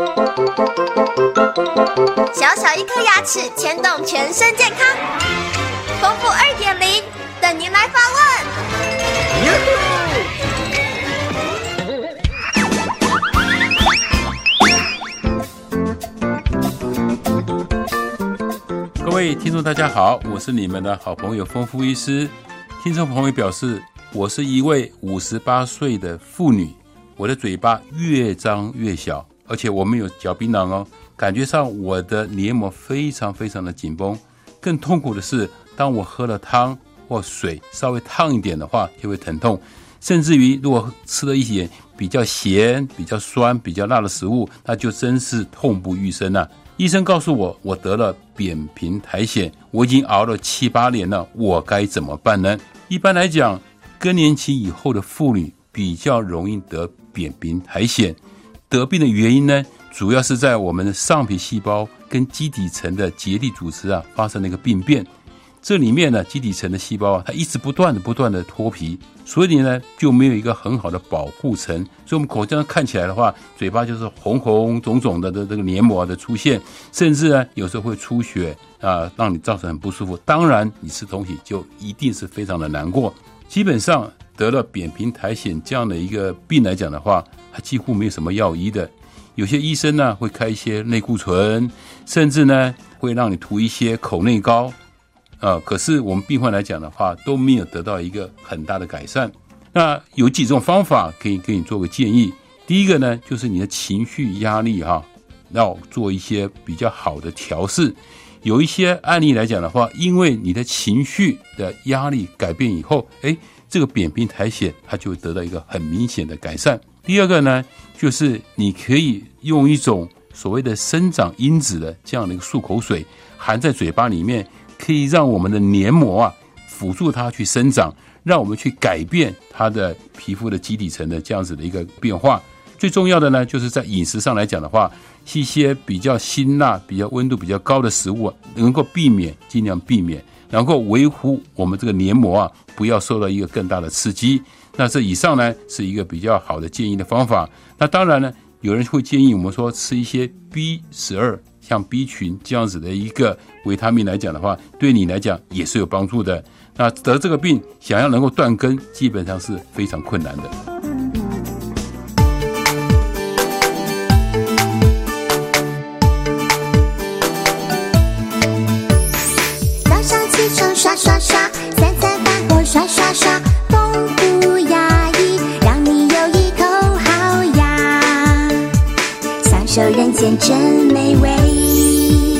小小一颗牙齿牵动全身健康，丰富二点零等您来发问。各位听众，大家好，我是你们的好朋友丰富医师。听众朋友表示，我是一位五十八岁的妇女，我的嘴巴越张越小，而且我没有嚼槟榔哦。感觉上我的黏膜非常非常的紧绷，更痛苦的是，当我喝了汤或水稍微烫一点的话，就会疼痛，甚至于如果吃了一些比较咸、比较酸、比较辣的食物，那就真是痛不欲生了。医生告诉我，我得了扁平苔藓，我已经熬了七八年了，我该怎么办呢？一般来讲，更年期以后的妇女比较容易得扁平苔藓，得病的原因呢？主要是在我们的上皮细胞跟基底层的结缔组织啊发生了一个病变，这里面呢基底层的细胞啊它一直不断的不断的脱皮，所以呢就没有一个很好的保护层，所以我们口腔看起来的话，嘴巴就是红红肿肿的的这个黏膜的出现，甚至呢有时候会出血啊，让你造成很不舒服。当然你吃东西就一定是非常的难过。基本上得了扁平苔藓这样的一个病来讲的话，它几乎没有什么药医的。有些医生呢会开一些类固醇，甚至呢会让你涂一些口内膏，啊，可是我们病患来讲的话都没有得到一个很大的改善。那有几种方法可以给你做个建议。第一个呢就是你的情绪压力哈，要做一些比较好的调试。有一些案例来讲的话，因为你的情绪的压力改变以后，哎，这个扁平苔藓它就会得到一个很明显的改善。第二个呢，就是你可以用一种所谓的生长因子的这样的一个漱口水，含在嘴巴里面，可以让我们的黏膜啊辅助它去生长，让我们去改变它的皮肤的基底层的这样子的一个变化。最重要的呢，就是在饮食上来讲的话，一些比较辛辣、比较温度比较高的食物，能够避免，尽量避免，能够维护我们这个黏膜啊，不要受到一个更大的刺激。那这以上呢是一个比较好的建议的方法。那当然呢，有人会建议我们说吃一些 B 十二，像 B 群这样子的一个维他命来讲的话，对你来讲也是有帮助的。那得这个病，想要能够断根，基本上是非常困难的。刷刷刷，丰富牙医让你有一口好牙，享受人间真美味。